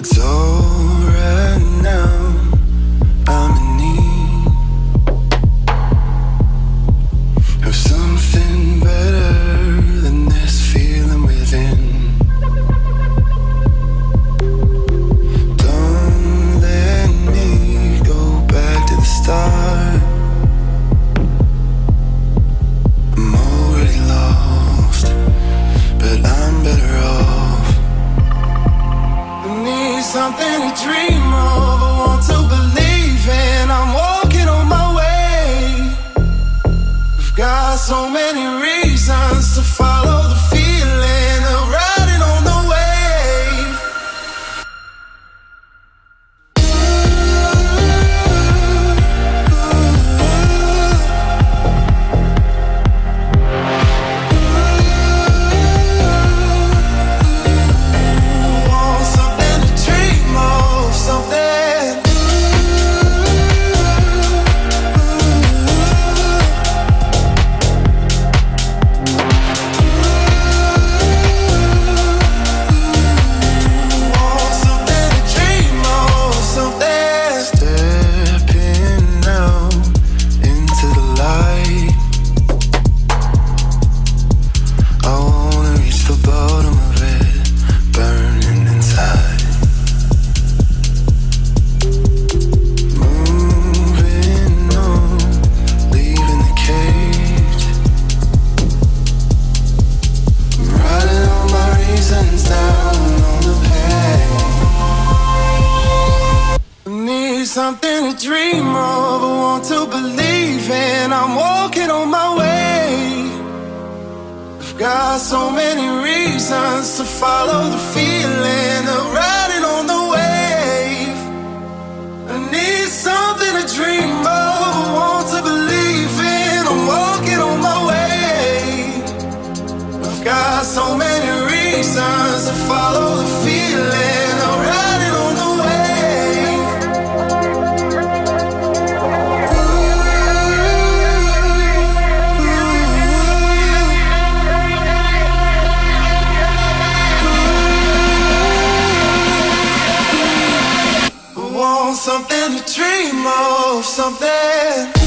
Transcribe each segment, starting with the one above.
It's to dream of something.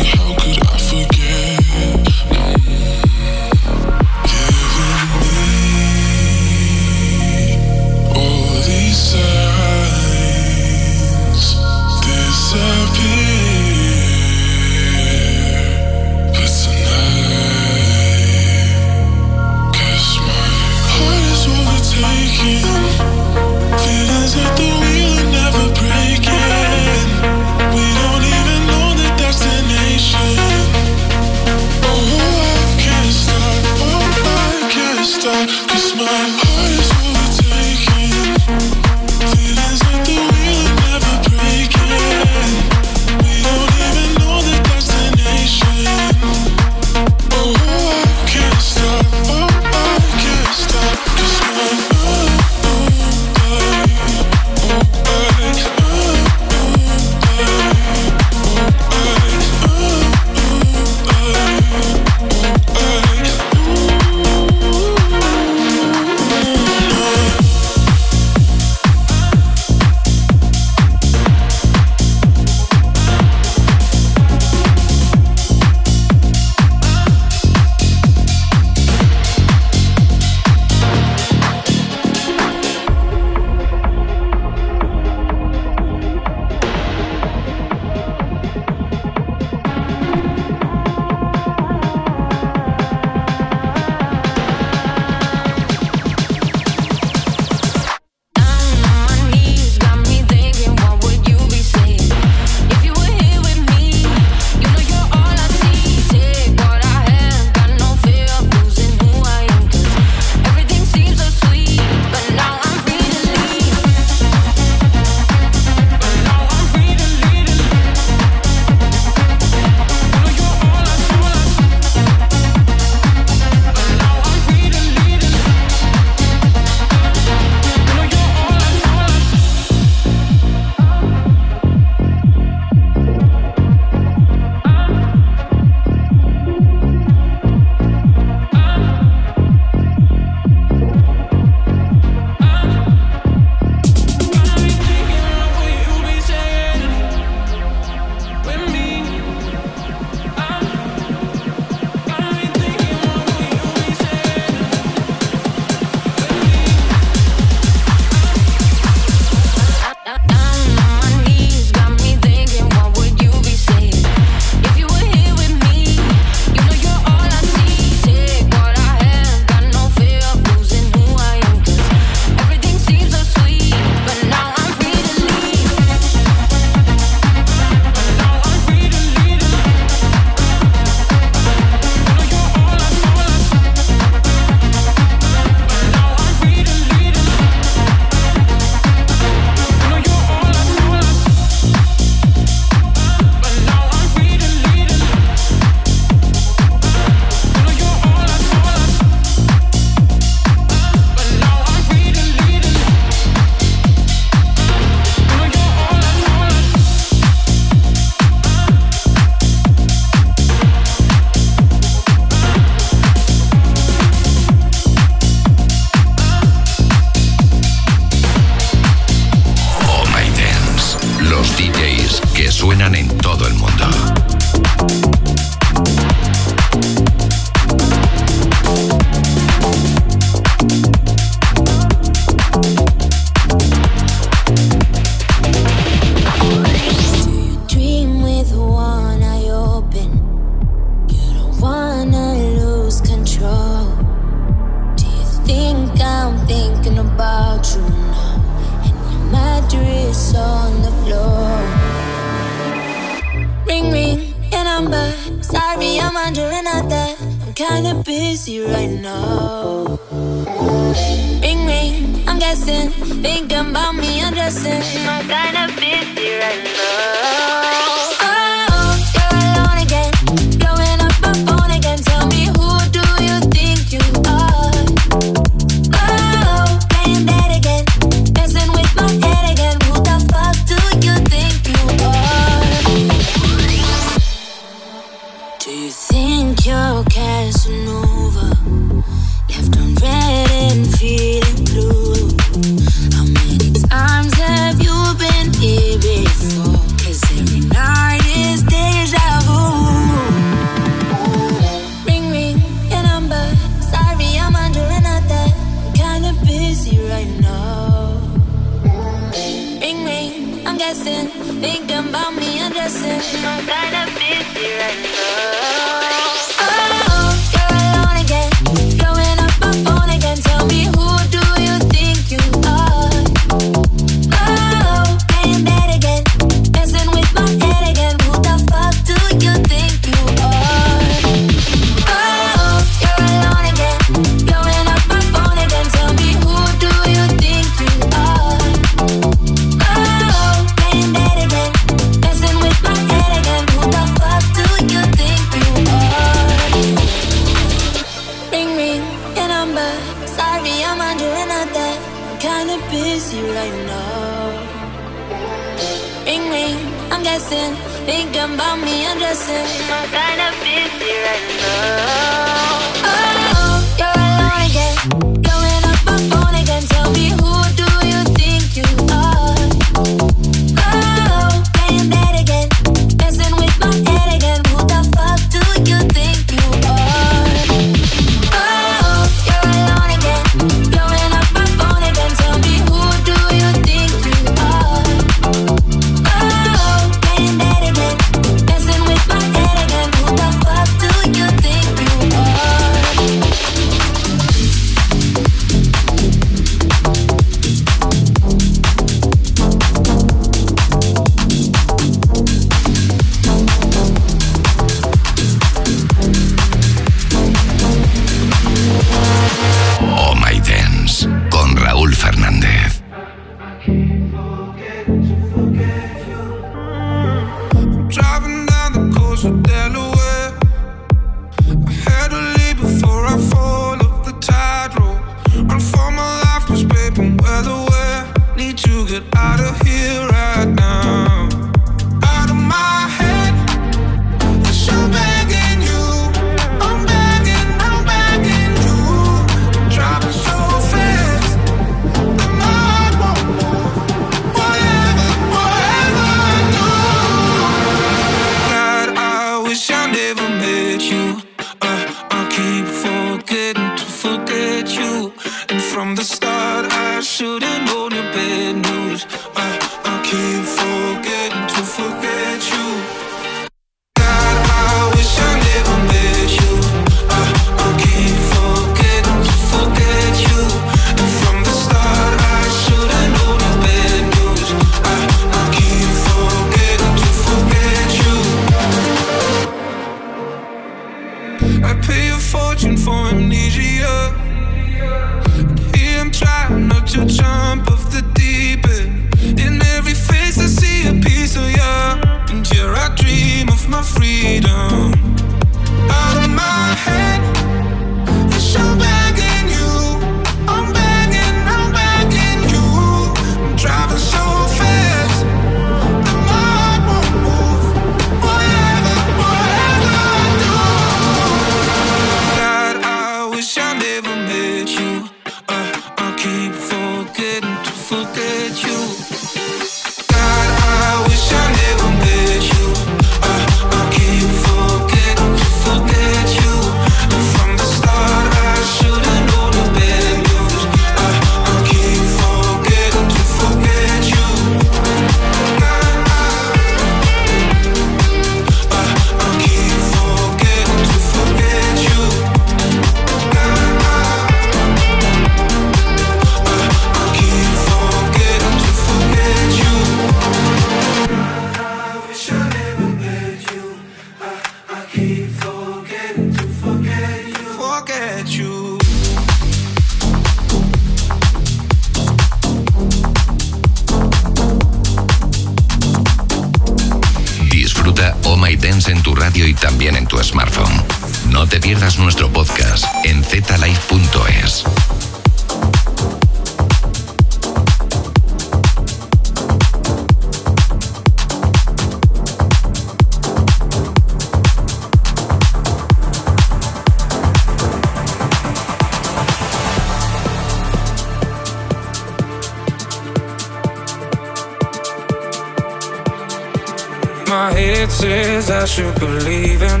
I should be leaving,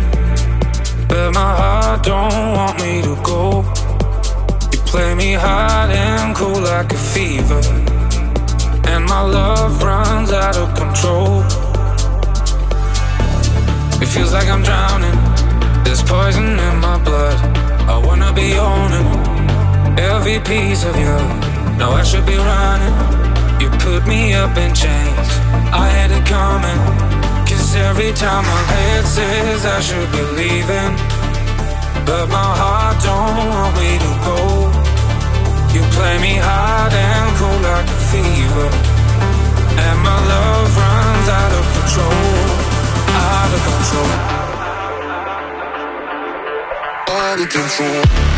but my heart don't want me to go. You play me hot and cool like a fever, and my love runs out of control. It feels like I'm drowning. There's poison in my blood. I wanna be owning every piece of you. No, I should be running. You put me up in chains. I had it coming every time my head says I should be leaving. But my heart don't want me to go. You play me hard and cold like a fever. And my love runs out of control, out of control. Out of control.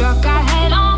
Lost in head dive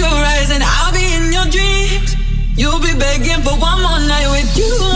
You'll rise and I'll be in your dreams. You'll be begging for one more night with you